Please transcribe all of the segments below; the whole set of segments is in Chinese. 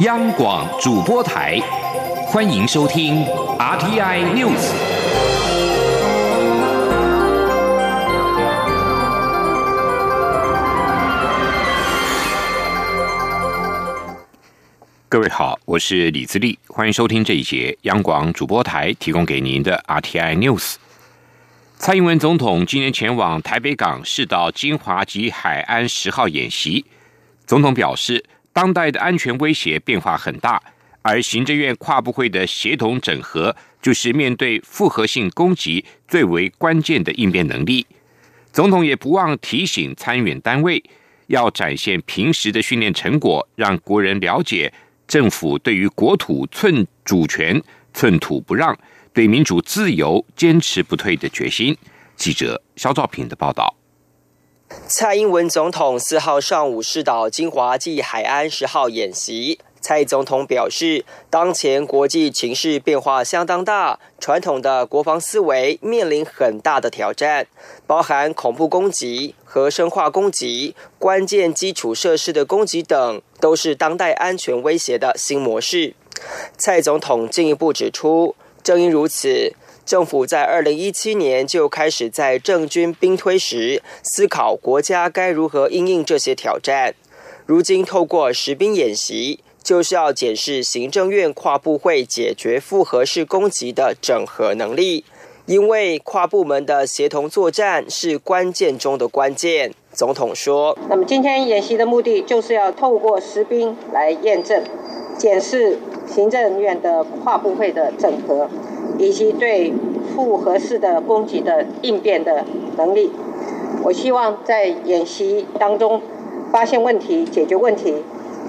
央广主播台，欢迎收听 RTI News。各位好，我是李自立，欢迎收听这一节央广主播台提供给您的 RTI News。蔡英文总统今年前往台北港试导金华及海安十号演习。总统表示，当代的安全威胁变化很大，而行政院跨部会的协同整合，就是面对复合性攻击最为关键的应变能力。总统也不忘提醒参选单位，要展现平时的训练成果，让国人了解政府对于国土寸主权寸土不让。对民主自由坚持不退的决心。记者肖兆平的报道。蔡英文总统四号上午试导金华暨海安十号演习。蔡总统表示，当前国际情势变化相当大，传统的国防思维面临很大的挑战，包含恐怖攻击和生化攻击、关键基础设施的攻击等，都是当代安全威胁的新模式。蔡总统进一步指出。正因如此，政府在二零一七年就开始在政军兵推时思考国家该如何应应这些挑战。如今透过实兵演习，就是要检视行政院跨部会解决复合式攻击的整合能力，因为跨部门的协同作战是关键中的关键。总统说：“那么今天演习的目的就是要透过实兵来验证、检视。”行政院的跨部会的整合，以及对复合式的攻击的应变的能力，我希望在演习当中发现问题、解决问题，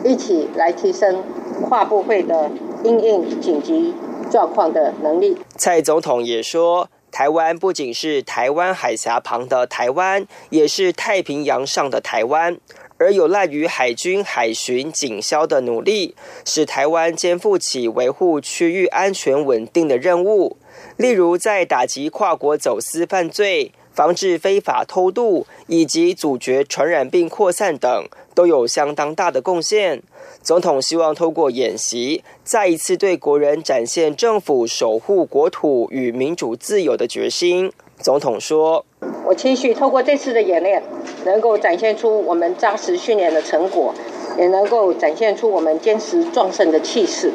一起来提升跨部会的应应紧急状况的能力。蔡总统也说，台湾不仅是台湾海峡旁的台湾，也是太平洋上的台湾。而有赖于海军海巡警消的努力，使台湾肩负起维护区域安全稳定的任务。例如，在打击跨国走私犯罪、防治非法偷渡以及阻绝传染病扩散等，都有相当大的贡献。总统希望透过演习，再一次对国人展现政府守护国土与民主自由的决心。总统说：“我期许透过这次的演练，能够展现出我们扎实训练的成果，也能够展现出我们坚持壮盛的气势，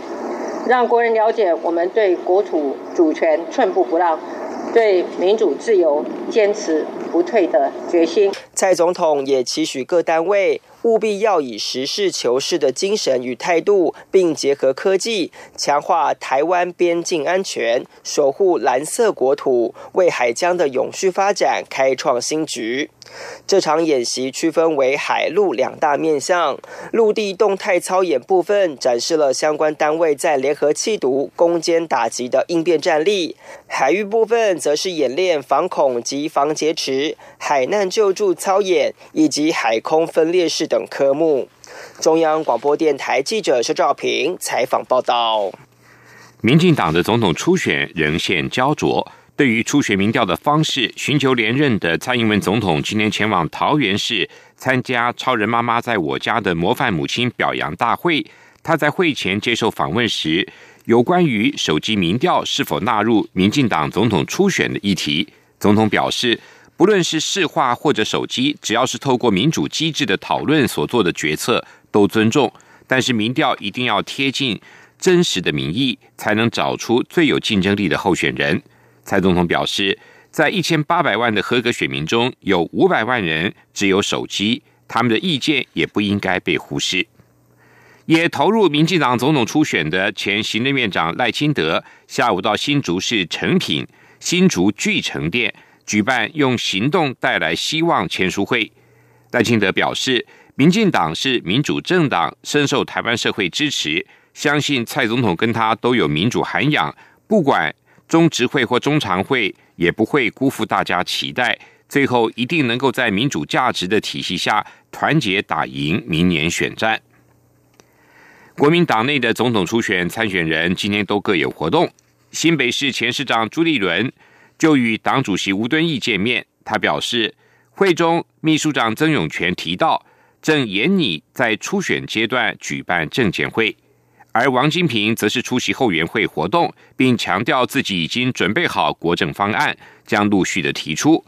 让国人了解我们对国土主权寸步不让，对民主自由坚持不退的决心。”蔡总统也期许各单位。务必要以实事求是的精神与态度，并结合科技，强化台湾边境安全，守护蓝色国土，为海疆的永续发展开创新局。这场演习区分为海陆两大面向，陆地动态操演部分展示了相关单位在联合气毒、攻坚打击的应变战力；海域部分则是演练防恐及防劫持、海难救助操演以及海空分列式等科目。中央广播电台记者肖兆平采访报道。民进党的总统初选仍现焦灼。对于初选民调的方式，寻求连任的蔡英文总统今天前往桃园市参加“超人妈妈在我家”的模范母亲表扬大会。他在会前接受访问时，有关于手机民调是否纳入民进党总统初选的议题，总统表示，不论是市话或者手机，只要是透过民主机制的讨论所做的决策，都尊重。但是民调一定要贴近真实的民意，才能找出最有竞争力的候选人。蔡总统表示，在一千八百万的合格选民中，有五百万人只有手机，他们的意见也不应该被忽视。也投入民进党总统初选的前行政院长赖清德，下午到新竹市成品新竹巨城店举办“用行动带来希望”签书会。赖清德表示，民进党是民主政党，深受台湾社会支持，相信蔡总统跟他都有民主涵养，不管。中执会或中常会也不会辜负大家期待，最后一定能够在民主价值的体系下团结打赢明年选战。国民党内的总统初选参选人今天都各有活动。新北市前市长朱立伦就与党主席吴敦义见面，他表示，会中秘书长曾永权提到，正严拟在初选阶段举办政检会。而王金平则是出席后援会活动，并强调自己已经准备好国政方案，将陆续的提出。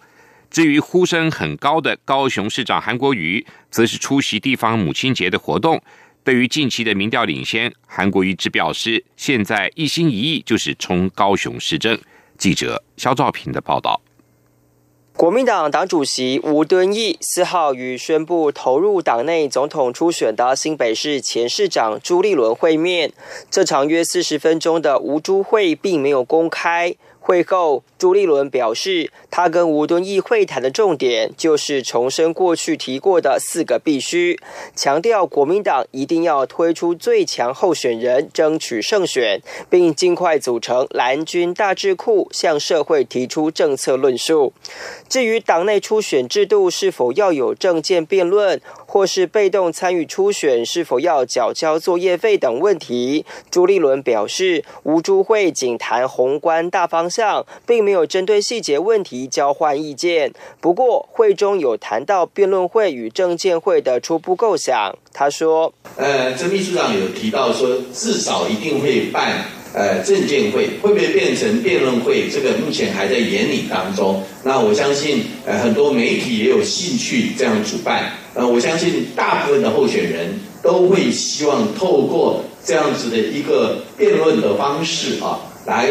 至于呼声很高的高雄市长韩国瑜，则是出席地方母亲节的活动。对于近期的民调领先，韩国瑜只表示，现在一心一意就是冲高雄市政。记者肖兆平的报道。国民党党主席吴敦义四号与宣布投入党内总统初选的新北市前市长朱立伦会面。这场约四十分钟的吴朱会并没有公开。会后，朱立伦表示，他跟吴敦义会谈的重点就是重申过去提过的四个必须，强调国民党一定要推出最强候选人，争取胜选，并尽快组成蓝军大智库，向社会提出政策论述。至于党内初选制度是否要有政见辩论，或是被动参与初选是否要缴交作业费等问题，朱立伦表示，吴朱会仅谈宏观大方向。并没有针对细节问题交换意见，不过会中有谈到辩论会与政见会的初步构想。他说：“呃，曾秘书长有提到说，至少一定会办呃政见会，会不会变成辩论会？这个目前还在研拟当中。那我相信，呃，很多媒体也有兴趣这样主办。呃，我相信大部分的候选人都会希望透过这样子的一个辩论的方式啊，来。”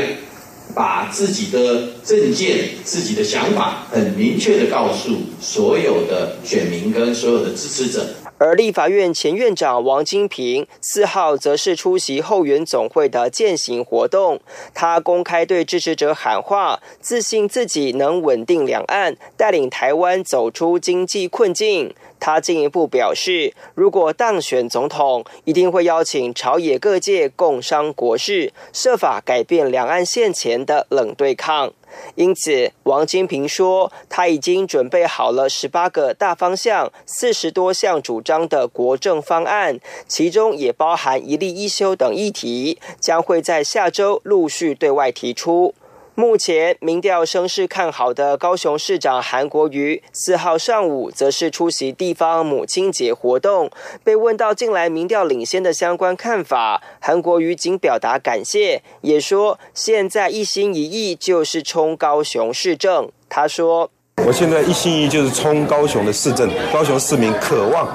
把自己的政见、自己的想法很明确的告诉所有的选民跟所有的支持者。而立法院前院长王金平四号则是出席后援总会的践行活动，他公开对支持者喊话，自信自己能稳定两岸，带领台湾走出经济困境。他进一步表示，如果当选总统，一定会邀请朝野各界共商国事，设法改变两岸现前的冷对抗。因此，王金平说，他已经准备好了十八个大方向、四十多项主张的国政方案，其中也包含一例一休等议题，将会在下周陆续对外提出。目前民调声势看好的高雄市长韩国瑜，四号上午则是出席地方母亲节活动。被问到近来民调领先的相关看法，韩国瑜仅表达感谢，也说现在一心一意就是冲高雄市政。他说：“我现在一心一意就是冲高雄的市政，高雄市民渴望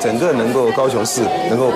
整个能够高雄市能够。”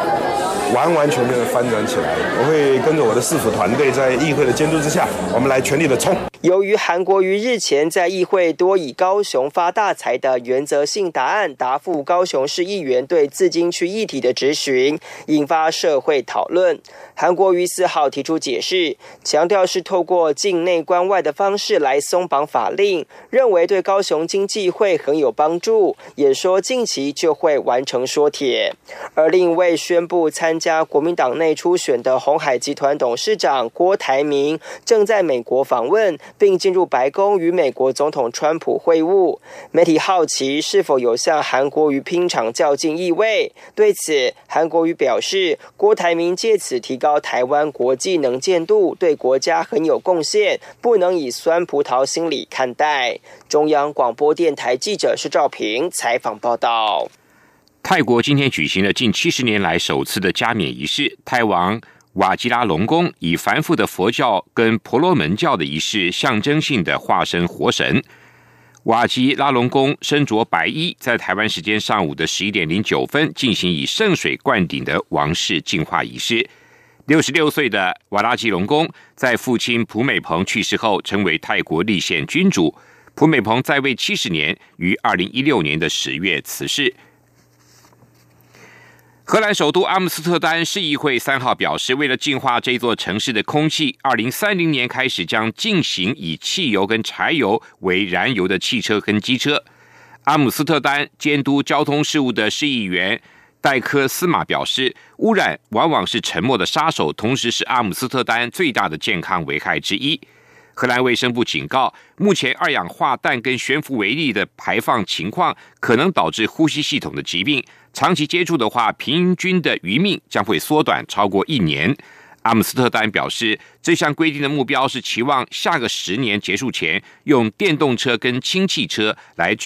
完完全全的翻转起来，我会跟着我的市府团队，在议会的监督之下，我们来全力的冲。由于韩国瑜日前在议会多以高雄发大财的原则性答案答复高雄市议员对自金区议题的质询，引发社会讨论。韩国瑜四号提出解释，强调是透过境内关外的方式来松绑法令，认为对高雄经济会很有帮助，也说近期就会完成说帖。而另一位宣布参加国民党内初选的红海集团董事长郭台铭，正在美国访问。并进入白宫与美国总统川普会晤。媒体好奇是否有向韩国瑜拼场较劲意味？对此，韩国瑜表示，郭台铭借此提高台湾国际能见度，对国家很有贡献，不能以酸葡萄心理看待。中央广播电台记者施兆平采访报道。泰国今天举行了近七十年来首次的加冕仪式，泰王。瓦吉拉隆功以繁复的佛教跟婆罗门教的仪式，象征性的化身活神。瓦吉拉隆功身着白衣，在台湾时间上午的十一点零九分进行以圣水灌顶的王室净化仪式。六十六岁的瓦拉吉隆功在父亲普美蓬去世后，成为泰国立宪君主。普美蓬在位七十年，于二零一六年的十月辞世。荷兰首都阿姆斯特丹市议会三号表示，为了净化这座城市的空气，二零三零年开始将进行以汽油跟柴油为燃油的汽车跟机车。阿姆斯特丹监督交通事务的市议员戴科斯马表示，污染往往是沉默的杀手，同时是阿姆斯特丹最大的健康危害之一。荷兰卫生部警告，目前二氧化氮跟悬浮微粒的排放情况可能导致呼吸系统的疾病。长期接触的话，平均的余命将会缩短超过一年。阿姆斯特丹表示，这项规定的目标是期望下个十年结束前，用电动车跟氢气车来